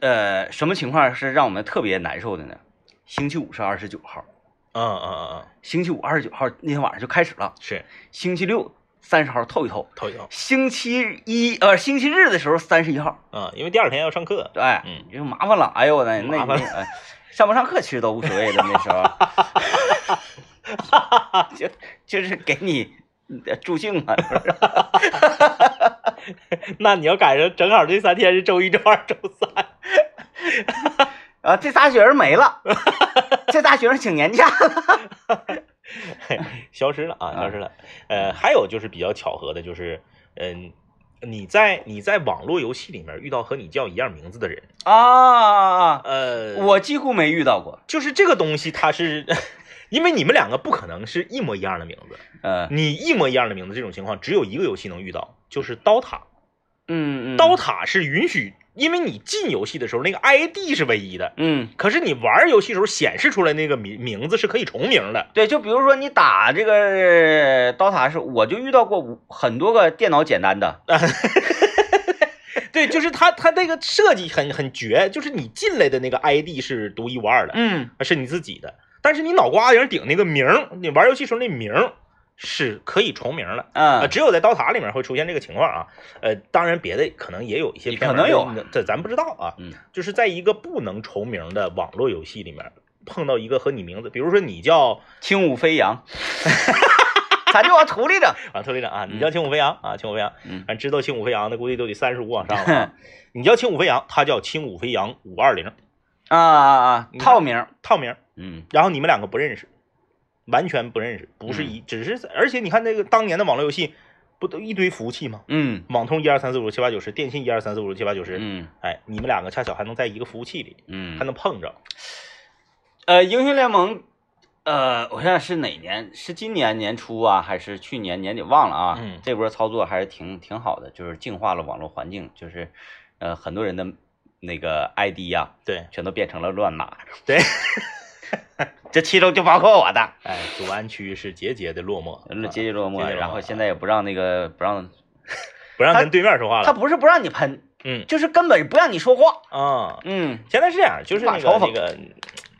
呃，什么情况是让我们特别难受的呢？星期五是二十九号，嗯嗯嗯嗯，星期五二十九号那天晚上就开始了，是星期六三十号透一透，透一透，星期一呃星期日的时候三十一号，嗯，因为第二天要上课，对，嗯，就麻烦了，哎呦我那那哎上不上课其实都无所谓的那时候，就就是给你助兴嘛，那你要赶上正好这三天是周一、周二、周三，啊，这仨学生没了，这仨学生请年假了，消失了啊，消失了。呃，还有就是比较巧合的，就是嗯，你在你在网络游戏里面遇到和你叫一样名字的人啊，呃，我几乎没遇到过，就是这个东西，它是。因为你们两个不可能是一模一样的名字，嗯，你一模一样的名字这种情况只有一个游戏能遇到，就是刀塔，嗯嗯，刀塔是允许，因为你进游戏的时候那个 ID 是唯一的，嗯，可是你玩游戏时候显示出来那个名名字是可以重名的，对，就比如说你打这个刀塔是，我就遇到过很多个电脑简单的，对，就是他他那个设计很很绝，就是你进来的那个 ID 是独一无二的，嗯，是你自己的。但是你脑瓜顶顶那个名儿，你玩游戏时候那名儿是可以重名了，啊，只有在刀塔里面会出现这个情况啊，呃，当然别的可能也有一些，可能有，这咱不知道啊，嗯，就是在一个不能重名的网络游戏里面碰到一个和你名字，比如说你叫轻舞飞扬，咱就往土里整，往土里整啊，你叫轻舞飞扬啊，轻舞飞扬，嗯，知道轻舞飞扬的估计都得三十五往上了，你叫轻舞飞扬，他叫轻舞飞扬五二零，啊啊啊，套名套名，嗯，然后你们两个不认识。完全不认识，不是一，只是而且你看那个当年的网络游戏，不都一堆服务器吗？嗯，网通一二三四五六七八九十，电信一二三四五六七八九十，嗯，哎，你们两个恰巧还能在一个服务器里，嗯，还能碰着。呃，英雄联盟，呃，我想是哪年？是今年年初啊，还是去年年底？忘了啊。嗯，这波操作还是挺挺好的，就是净化了网络环境，就是呃很多人的那个 ID 呀，对，全都变成了乱码。对。这其中就包括我的。哎，祖安区是节节的落寞，节节落寞，然后现在也不让那个不让，不让跟对面说话了。他不是不让你喷，嗯就是根本不让你说话。啊，嗯现在是这样，就是那个那个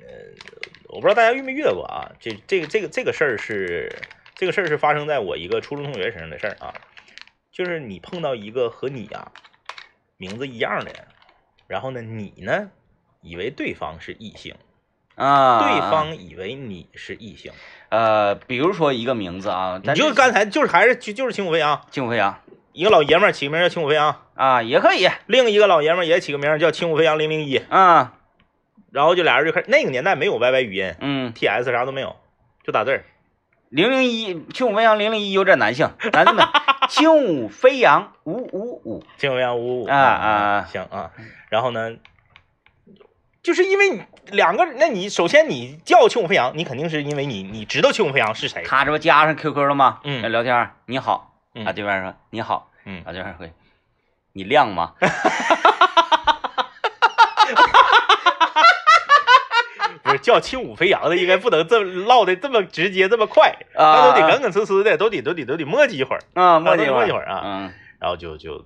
呃，我不知道大家遇没遇到过啊？这这个这个这个事儿是这个事儿是发生在我一个初中同学身上的事儿啊，就是你碰到一个和你呀、名字一样的人，然后呢，你呢以为对方是异性，啊，对方以为你是异性，呃，比如说一个名字啊，你就刚才就是还是就就是轻虎飞扬，金飞扬。一个老爷们儿起个名叫轻虎飞扬，啊，也可以。另一个老爷们儿也起个名叫轻虎飞扬零零一，啊，然后就俩人就开始，那个年代没有 YY 语音嗯，，TS 啥都没有，就打字儿。零零一轻舞飞扬零零一有点男性，男的们，轻舞飞扬五五五。轻舞飞扬五五啊。啊行啊，然后呢，就是因为你两个，那你首先你叫轻舞飞扬，你肯定是因为你你知道轻舞飞扬是谁，他这不加上 QQ 了吗？嗯聊天你好嗯啊，对面说你好嗯啊，对面回你亮吗？不是叫轻舞飞扬的，应该不能这么唠的这么直接这么快，啊那都得梗梗呲呲的，都得都得都得磨叽一会儿，啊，磨叽磨叽一会儿啊，嗯然后就就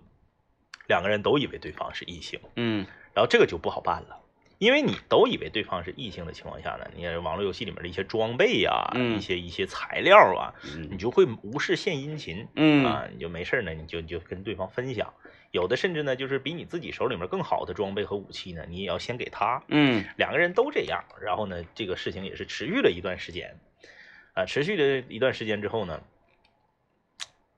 两个人都以为对方是异性，嗯然后这个就不好办了。因为你都以为对方是异性的情况下呢，你网络游戏里面的一些装备呀、嗯一些一些材料啊，你嗯就会无事献殷勤，嗯啊，你就没事儿呢，你就你就跟对方分享。有的甚至呢，就是比你自己手里面更好的装备和武器呢，你也要先给他。嗯两个人都这样，然后呢，这个事情也是持续了一段时间，啊，持续了一段时间之后呢，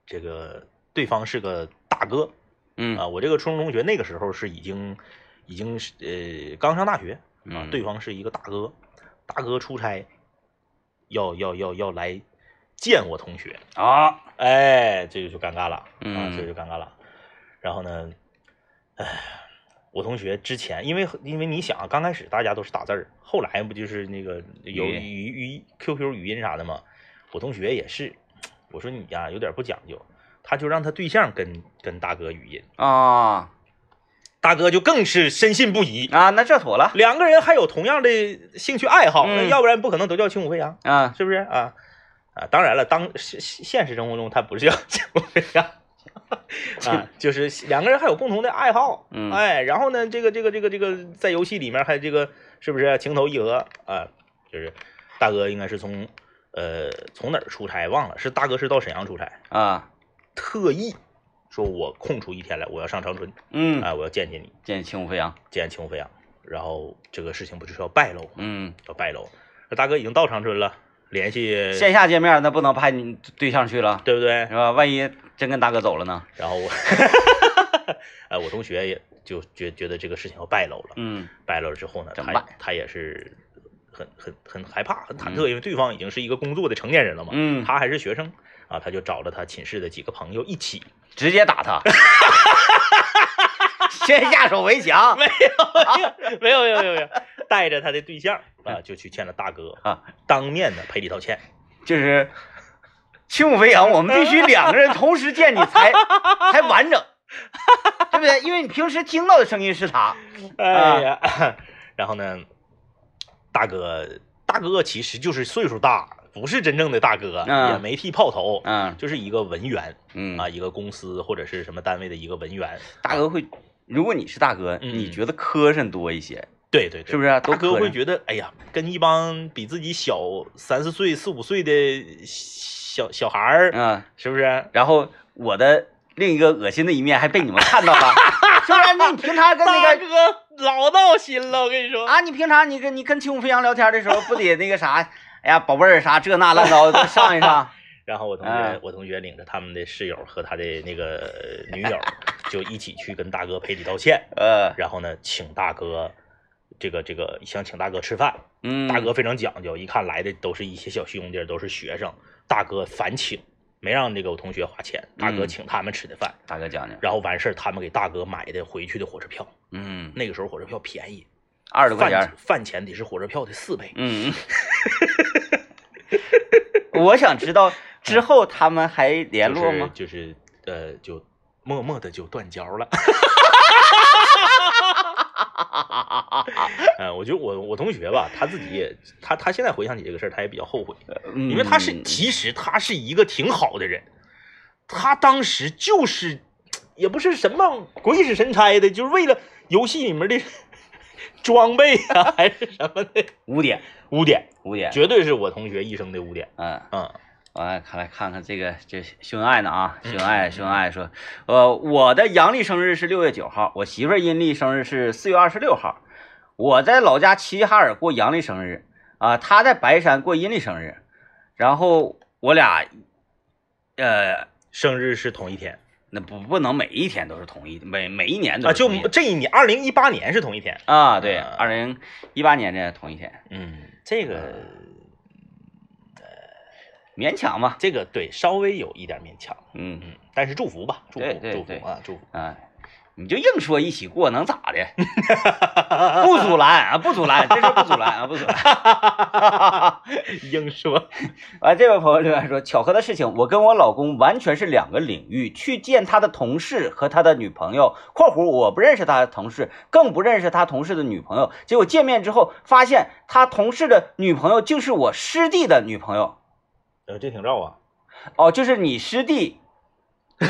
这个对方是个大哥嗯啊，我这个初中同学那个时候是已经已经是呃刚上大学啊，嗯对方是一个大哥，大哥出差要要要要来见我同学，啊哎，这个就尴尬了啊，嗯这个就尴尬了。然后呢，哎，我同学之前因为因为你想啊，刚开始大家都是打字儿，后来不就是那个有语语语 QQ 语音啥的吗？我同学也是，我说你呀、有点不讲究，他就让他对象跟跟大哥语音，啊大哥就更是深信不疑。啊，那这妥了。两个人还有同样的兴趣爱好，那嗯要不然不可能都叫轻舞飞扬。啊。是不是？啊？啊，当然了，当现现实生活中他不是叫轻舞飞扬。啊，就是两个人还有共同的爱好，嗯。哎，然后呢，这个这个这个这个在游戏里面还这个是不是情投意合？啊？就是大哥应该是从呃从哪儿出差忘了，是大哥是到沈阳出差，啊。特意说我空出一天来，我要上长春，嗯，哎，我要见见你，见轻舞飞扬。见轻舞飞扬，然后这个事情不就是要败露吗？嗯，要败露，那大哥已经到长春了，联系线下见面那不能派你对象去了。对不对是？吧？万一真跟大哥走了呢？然后我，哎，我同学也就觉觉得这个事情要败露了，嗯。败露了之后呢，他怎么办？他也是很很很害怕，很忐忑，因为对方已经是一个工作的成年人了嘛，嗯，他还是学生。啊，他就找了他寝室的几个朋友一起，直接打他，先下手为强没有没有没有没有没有，带着他的对象啊，就去见了大哥，啊，当面的赔礼道歉，就是轻舞飞扬，我们必须两个人同时见你才 才完整，对不对？因为你平时听到的声音是他，哎呀，然后呢，大哥大哥其实就是岁数大，不是真正的大哥，嗯。也没剃炮头，嗯。就是一个文员嗯。啊，一个公司或者是什么单位的一个文员。大哥会，如果你是大哥，嗯。你觉得磕碜多一些，对对对，是不是大哥会觉得，哎呀，跟一帮比自己小三四岁、四五岁的小小孩儿，嗯，是不是？然后我的另一个恶心的一面还被你们看到了，是不是？那你平常跟那个大哥老闹心了，我跟你说。啊，你平常你跟你跟轻舞飞扬聊天的时候，不得那个啥，哎呀，宝贝儿啥这那乱糟的 上一上，然后我同学，嗯。我同学领着他们的室友和他的那个呃女友，就一起去跟大哥赔礼道歉。呃，然后呢，请大哥，这个这个想请大哥吃饭，嗯，大哥非常讲究，一看来的都是一些小兄弟，都是学生，大哥反请，没让这个我同学花钱，大哥嗯请他们吃的饭，大哥讲讲，然后完事儿，他们给大哥买的回去的火车票，嗯，那个时候火车票便宜，二十多块钱饭，饭钱得是火车票的四倍。嗯，我想知道之后他们还联络吗？就是就是呃，就默默的就断交了。呃，我觉得我我同学吧，他自己也他他现在回想起这个事儿，他也比较后悔，因因为他是其实他是一个挺好的人，他当时就是也不是什么鬼使神差的，就是为了游戏里面的 装备啊还是什么的污点，污点，污点，绝对是我同学一生的污点。嗯。嗯完了，看来看看这个这秀恩爱呢啊，秀恩爱 秀恩爱说，呃，我的阳历生日是六月九号，我媳妇儿阴历生日是四月二十六号，我在老家齐齐哈尔过阳历生日啊，她在白山过阴历生日，然后我俩，呃，生日是同一天。那不不能每一天都是同一，每每一年都啊，就是同一天这一年，二零一八年是同一天。啊，对，啊。二零一八年的同一天，嗯，这个勉强嘛，这个对，稍微有一点勉强。嗯嗯，但是祝福吧，祝福祝福啊，祝福。啊，你就硬说一起过能咋的？不阻拦啊，不阻拦，这事不阻拦啊，不阻拦。硬说，啊，这位朋友留言说，巧合的事情，我跟我老公完全是两个领域。去见他的同事和他的女朋友（括弧我不认识他的同事，更不认识他同事的女朋友）。结果见面之后，发现他同事的女朋友竟是我师弟的女朋友。呃，这挺绕啊。哦，就是你师弟，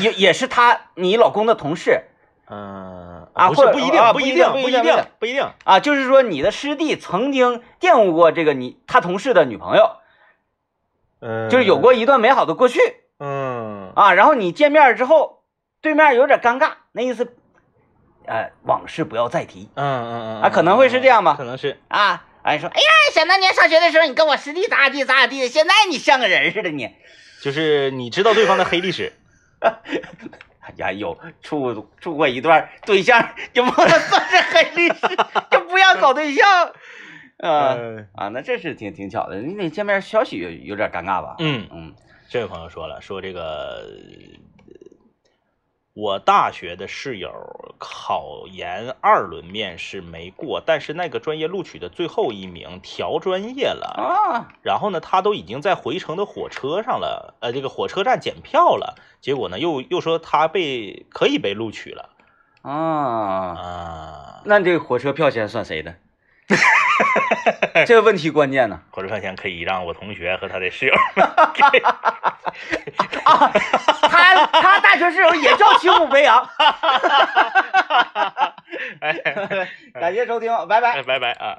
也也是他你老公的同事嗯啊或者不是不一定啊，不一定定不一定不一定不一定不一定。啊，就是说你的师弟曾经玷污过这个你他同事的女朋友，嗯，就是有过一段美好的过去。嗯啊，然后你见面之后，对面有点尴尬，那意思，呃，往事不要再提嗯嗯嗯啊可能会是这样吧可能是。啊。哎，说，哎呀，想当年上学的时候，你跟我师弟咋咋地咋咋地的，现在你像个人似的你。就是你知道对方的黑历史，哎呀，有处处过一段对象，就不能算是黑历史，就不要搞对象。啊那这是挺挺巧的，你得见面消息有有点尴尬吧？嗯，嗯这位朋友说了，说这个我大学的室友考研二轮面试没过，但是那个专业录取的最后一名调专业了，啊，然后呢，他都已经在回程的火车上了，呃，这个火车站检票了，结果呢，又又说他被可以被录取了。啊，啊，那这个火车票钱算谁的？这个问题关键呢。火车票钱可以让我同学和他的室友，啊，他他大学室友也叫青虎飞扬。哎，感谢收听，拜拜。拜拜啊。